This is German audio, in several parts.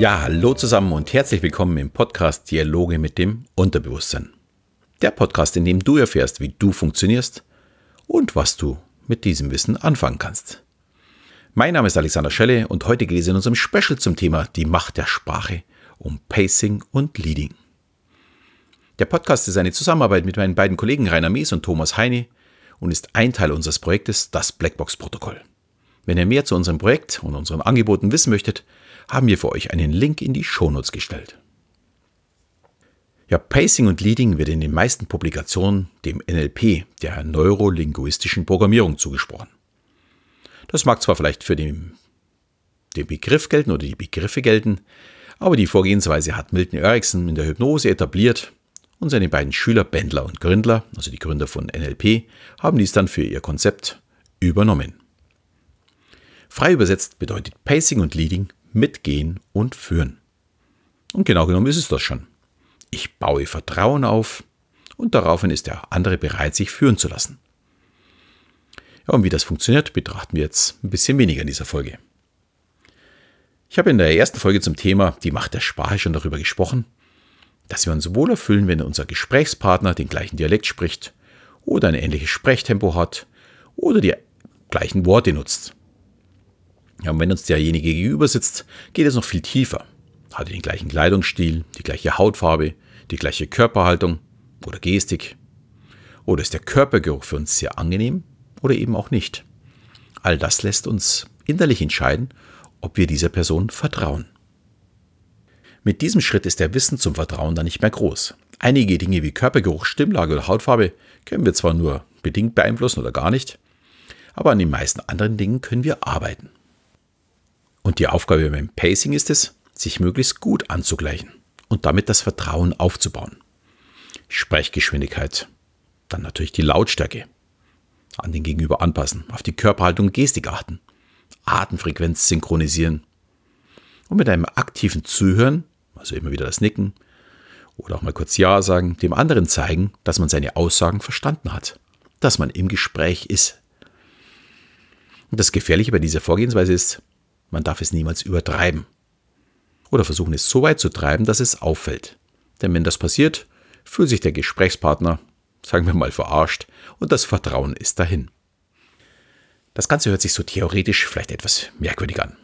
Ja, hallo zusammen und herzlich willkommen im Podcast Dialoge mit dem Unterbewusstsein. Der Podcast, in dem du erfährst, wie du funktionierst und was du mit diesem Wissen anfangen kannst. Mein Name ist Alexander Schelle und heute geht es in unserem Special zum Thema die Macht der Sprache um Pacing und Leading. Der Podcast ist eine Zusammenarbeit mit meinen beiden Kollegen Rainer Mees und Thomas Heine und ist ein Teil unseres Projektes Das Blackbox-Protokoll. Wenn ihr mehr zu unserem Projekt und unseren Angeboten wissen möchtet, haben wir für euch einen Link in die Shownotes gestellt. Ja, Pacing und Leading wird in den meisten Publikationen dem NLP, der neurolinguistischen Programmierung, zugesprochen. Das mag zwar vielleicht für den, den Begriff gelten oder die Begriffe gelten, aber die Vorgehensweise hat Milton Erickson in der Hypnose etabliert und seine beiden Schüler Bendler und Gründler, also die Gründer von NLP, haben dies dann für ihr Konzept übernommen. Frei übersetzt bedeutet Pacing und Leading mitgehen und führen. Und genau genommen ist es das schon. Ich baue Vertrauen auf und daraufhin ist der andere bereit, sich führen zu lassen. Ja, und wie das funktioniert, betrachten wir jetzt ein bisschen weniger in dieser Folge. Ich habe in der ersten Folge zum Thema die Macht der Sprache schon darüber gesprochen, dass wir uns wohler fühlen, wenn unser Gesprächspartner den gleichen Dialekt spricht oder ein ähnliches Sprechtempo hat oder die gleichen Worte nutzt. Ja, und wenn uns derjenige gegenüber sitzt, geht es noch viel tiefer. Hat er den gleichen Kleidungsstil, die gleiche Hautfarbe, die gleiche Körperhaltung oder Gestik? Oder ist der Körpergeruch für uns sehr angenehm oder eben auch nicht? All das lässt uns innerlich entscheiden, ob wir dieser Person vertrauen. Mit diesem Schritt ist der Wissen zum Vertrauen dann nicht mehr groß. Einige Dinge wie Körpergeruch, Stimmlage oder Hautfarbe können wir zwar nur bedingt beeinflussen oder gar nicht, aber an den meisten anderen Dingen können wir arbeiten. Und die Aufgabe beim Pacing ist es, sich möglichst gut anzugleichen und damit das Vertrauen aufzubauen. Sprechgeschwindigkeit, dann natürlich die Lautstärke, an den Gegenüber anpassen, auf die Körperhaltung und Gestik achten, Atemfrequenz synchronisieren und mit einem aktiven Zuhören, also immer wieder das Nicken oder auch mal kurz Ja sagen, dem anderen zeigen, dass man seine Aussagen verstanden hat, dass man im Gespräch ist. Und das Gefährliche bei dieser Vorgehensweise ist, man darf es niemals übertreiben. Oder versuchen es so weit zu treiben, dass es auffällt. Denn wenn das passiert, fühlt sich der Gesprächspartner, sagen wir mal, verarscht und das Vertrauen ist dahin. Das Ganze hört sich so theoretisch vielleicht etwas merkwürdig an.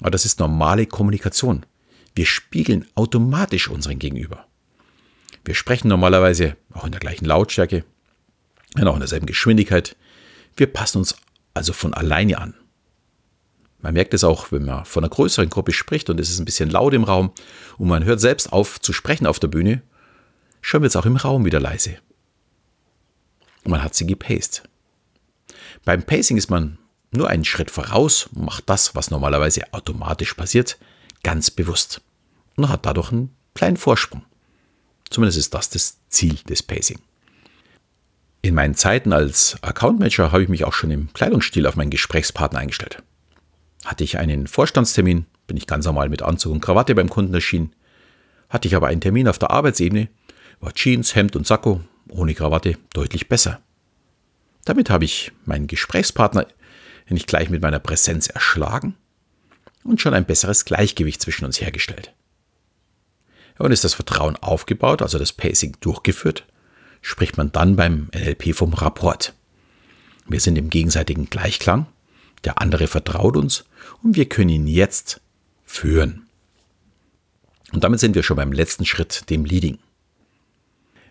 Aber das ist normale Kommunikation. Wir spiegeln automatisch unseren Gegenüber. Wir sprechen normalerweise auch in der gleichen Lautstärke, auch in derselben Geschwindigkeit. Wir passen uns also von alleine an. Man merkt es auch, wenn man von einer größeren Gruppe spricht und es ist ein bisschen laut im Raum und man hört selbst auf zu sprechen auf der Bühne, schon wird es auch im Raum wieder leise. Und man hat sie gepaced. Beim Pacing ist man nur einen Schritt voraus und macht das, was normalerweise automatisch passiert, ganz bewusst und hat dadurch einen kleinen Vorsprung. Zumindest ist das das Ziel des Pacing. In meinen Zeiten als Account Manager habe ich mich auch schon im Kleidungsstil auf meinen Gesprächspartner eingestellt. Hatte ich einen Vorstandstermin, bin ich ganz normal mit Anzug und Krawatte beim Kunden erschienen. Hatte ich aber einen Termin auf der Arbeitsebene, war Jeans, Hemd und Sakko ohne Krawatte deutlich besser. Damit habe ich meinen Gesprächspartner nicht gleich mit meiner Präsenz erschlagen und schon ein besseres Gleichgewicht zwischen uns hergestellt. Und ist das Vertrauen aufgebaut, also das Pacing durchgeführt, spricht man dann beim NLP vom Rapport. Wir sind im gegenseitigen Gleichklang der andere vertraut uns und wir können ihn jetzt führen. Und damit sind wir schon beim letzten Schritt, dem Leading.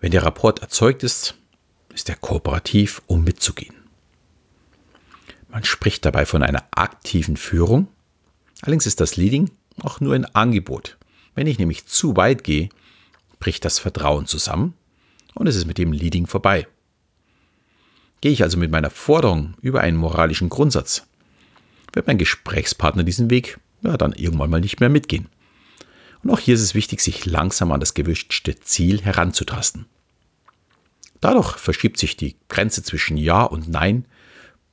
Wenn der Rapport erzeugt ist, ist er kooperativ, um mitzugehen. Man spricht dabei von einer aktiven Führung. Allerdings ist das Leading auch nur ein Angebot. Wenn ich nämlich zu weit gehe, bricht das Vertrauen zusammen und es ist mit dem Leading vorbei. Gehe ich also mit meiner Forderung über einen moralischen Grundsatz, wird mein Gesprächspartner diesen Weg ja, dann irgendwann mal nicht mehr mitgehen. Und auch hier ist es wichtig, sich langsam an das gewünschte Ziel heranzutasten. Dadurch verschiebt sich die Grenze zwischen Ja und Nein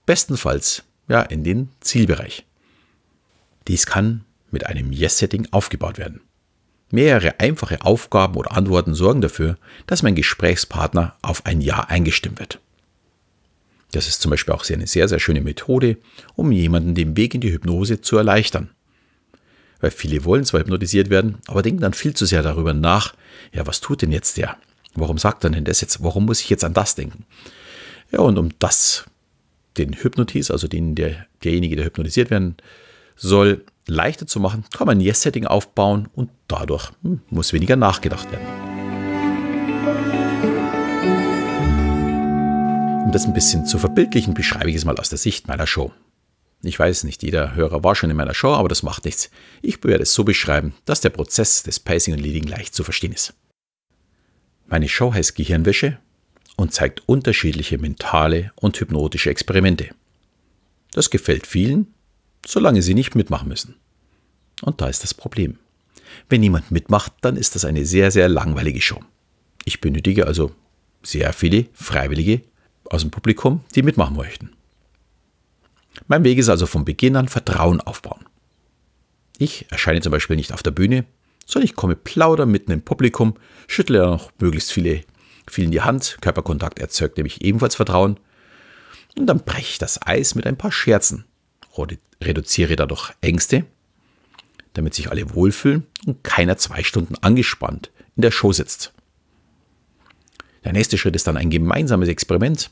bestenfalls ja, in den Zielbereich. Dies kann mit einem Yes-Setting aufgebaut werden. Mehrere einfache Aufgaben oder Antworten sorgen dafür, dass mein Gesprächspartner auf ein Ja eingestimmt wird. Das ist zum Beispiel auch eine sehr, sehr schöne Methode, um jemanden den Weg in die Hypnose zu erleichtern. Weil viele wollen zwar hypnotisiert werden, aber denken dann viel zu sehr darüber nach, ja, was tut denn jetzt der? Warum sagt er denn das jetzt? Warum muss ich jetzt an das denken? Ja, und um das, den Hypnotis, also den, der, derjenige, der hypnotisiert werden soll, leichter zu machen, kann man ein Yes-Setting aufbauen und dadurch hm, muss weniger nachgedacht werden. Um das ein bisschen zu verbildlichen, beschreibe ich es mal aus der Sicht meiner Show. Ich weiß nicht, jeder Hörer war schon in meiner Show, aber das macht nichts. Ich werde es so beschreiben, dass der Prozess des Pacing und Leading leicht zu verstehen ist. Meine Show heißt Gehirnwäsche und zeigt unterschiedliche mentale und hypnotische Experimente. Das gefällt vielen, solange sie nicht mitmachen müssen. Und da ist das Problem. Wenn niemand mitmacht, dann ist das eine sehr, sehr langweilige Show. Ich benötige also sehr viele Freiwillige aus dem Publikum, die mitmachen möchten. Mein Weg ist also von Beginn an Vertrauen aufbauen. Ich erscheine zum Beispiel nicht auf der Bühne, sondern ich komme plauder mitten im Publikum, schüttle noch möglichst viele, vielen die Hand, Körperkontakt erzeugt nämlich ebenfalls Vertrauen und dann breche ich das Eis mit ein paar Scherzen, reduziere dadurch Ängste, damit sich alle wohlfühlen und keiner zwei Stunden angespannt in der Show sitzt. Der nächste Schritt ist dann ein gemeinsames Experiment.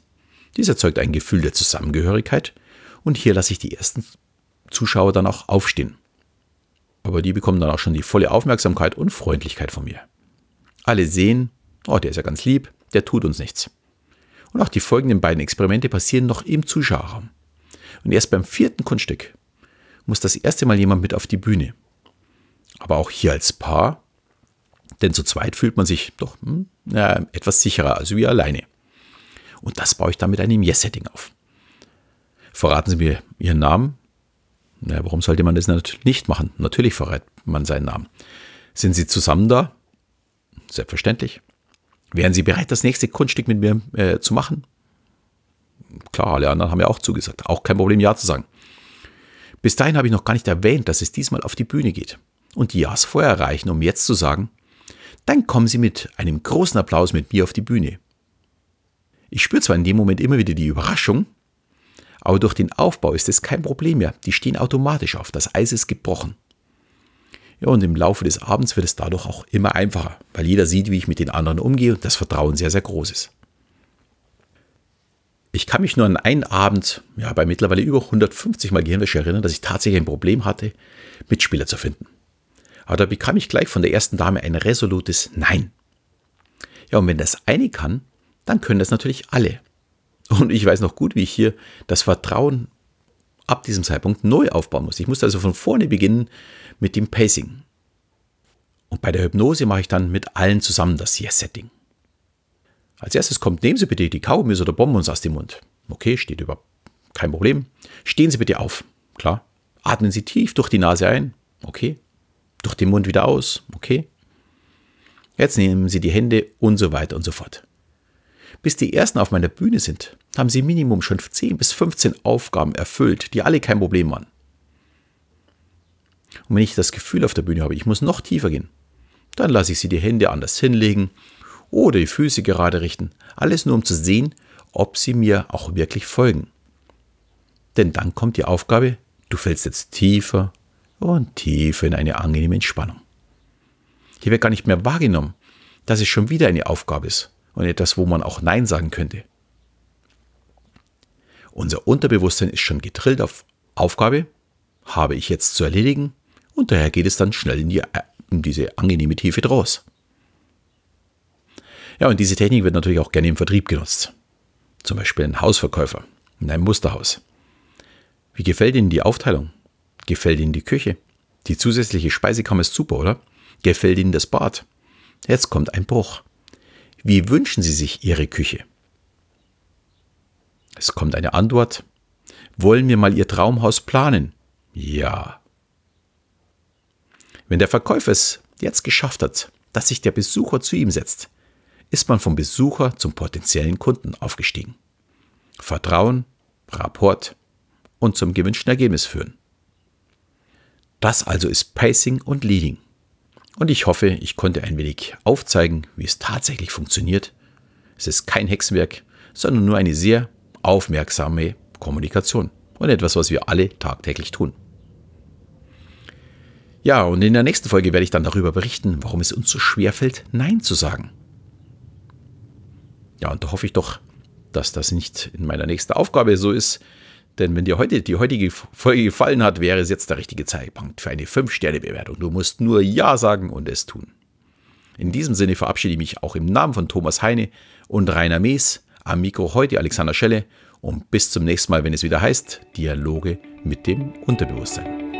Dies erzeugt ein Gefühl der Zusammengehörigkeit und hier lasse ich die ersten Zuschauer dann auch aufstehen. Aber die bekommen dann auch schon die volle Aufmerksamkeit und Freundlichkeit von mir. Alle sehen, oh, der ist ja ganz lieb, der tut uns nichts. Und auch die folgenden beiden Experimente passieren noch im Zuschauerraum. Und erst beim vierten Kunststück muss das erste Mal jemand mit auf die Bühne. Aber auch hier als Paar, denn zu zweit fühlt man sich doch hm, ja, etwas sicherer als wie alleine. Und das baue ich dann mit einem Yes-Setting auf. Verraten Sie mir Ihren Namen? Na, warum sollte man das nicht machen? Natürlich verrät man seinen Namen. Sind Sie zusammen da? Selbstverständlich. Wären Sie bereit, das nächste Kunststück mit mir äh, zu machen? Klar, alle anderen haben ja auch zugesagt. Auch kein Problem, Ja zu sagen. Bis dahin habe ich noch gar nicht erwähnt, dass es diesmal auf die Bühne geht. Und die Ja's vorher reichen, um jetzt zu sagen, dann kommen Sie mit einem großen Applaus mit mir auf die Bühne. Ich spüre zwar in dem Moment immer wieder die Überraschung, aber durch den Aufbau ist es kein Problem mehr. Die stehen automatisch auf. Das Eis ist gebrochen. Ja, und im Laufe des Abends wird es dadurch auch immer einfacher, weil jeder sieht, wie ich mit den anderen umgehe und das Vertrauen sehr, sehr groß ist. Ich kann mich nur an einen Abend, ja, bei mittlerweile über 150 Mal Gehirnwäsche erinnern, dass ich tatsächlich ein Problem hatte, Mitspieler zu finden. Aber da bekam ich gleich von der ersten Dame ein resolutes Nein. Ja, und wenn das eine kann, dann können das natürlich alle. Und ich weiß noch gut, wie ich hier das Vertrauen ab diesem Zeitpunkt neu aufbauen muss. Ich musste also von vorne beginnen mit dem Pacing. Und bei der Hypnose mache ich dann mit allen zusammen das Yes-Setting. Als erstes kommt, nehmen Sie bitte die Kaugummis oder Bonbons aus dem Mund. Okay, steht über. Kein Problem. Stehen Sie bitte auf. Klar. Atmen Sie tief durch die Nase ein. Okay. Durch den Mund wieder aus. Okay. Jetzt nehmen Sie die Hände und so weiter und so fort. Bis die ersten auf meiner Bühne sind, haben sie Minimum schon 10 bis 15 Aufgaben erfüllt, die alle kein Problem waren. Und wenn ich das Gefühl auf der Bühne habe, ich muss noch tiefer gehen, dann lasse ich sie die Hände anders hinlegen oder die Füße gerade richten. Alles nur, um zu sehen, ob sie mir auch wirklich folgen. Denn dann kommt die Aufgabe, du fällst jetzt tiefer und tiefer in eine angenehme Entspannung. Hier wird gar nicht mehr wahrgenommen, dass es schon wieder eine Aufgabe ist und etwas, wo man auch Nein sagen könnte. Unser Unterbewusstsein ist schon getrillt auf Aufgabe, habe ich jetzt zu erledigen und daher geht es dann schnell in, die, in diese angenehme Tiefe draus. Ja, und diese Technik wird natürlich auch gerne im Vertrieb genutzt. Zum Beispiel ein Hausverkäufer in einem Musterhaus. Wie gefällt Ihnen die Aufteilung? Gefällt Ihnen die Küche? Die zusätzliche Speisekammer ist super, oder? Gefällt Ihnen das Bad? Jetzt kommt ein Bruch. Wie wünschen Sie sich Ihre Küche? Es kommt eine Antwort. Wollen wir mal Ihr Traumhaus planen? Ja. Wenn der Verkäufer es jetzt geschafft hat, dass sich der Besucher zu ihm setzt, ist man vom Besucher zum potenziellen Kunden aufgestiegen. Vertrauen, Rapport und zum gewünschten Ergebnis führen. Das also ist Pacing und Leading. Und ich hoffe, ich konnte ein wenig aufzeigen, wie es tatsächlich funktioniert. Es ist kein Hexenwerk, sondern nur eine sehr aufmerksame Kommunikation und etwas, was wir alle tagtäglich tun. Ja, und in der nächsten Folge werde ich dann darüber berichten, warum es uns so schwer fällt, Nein zu sagen. Ja, und da hoffe ich doch, dass das nicht in meiner nächsten Aufgabe so ist. Denn wenn dir heute die heutige Folge gefallen hat, wäre es jetzt der richtige Zeitpunkt für eine 5-Sterne-Bewertung. Du musst nur Ja sagen und es tun. In diesem Sinne verabschiede ich mich auch im Namen von Thomas Heine und Rainer Mees. Am Mikro heute Alexander Schelle und bis zum nächsten Mal, wenn es wieder heißt Dialoge mit dem Unterbewusstsein.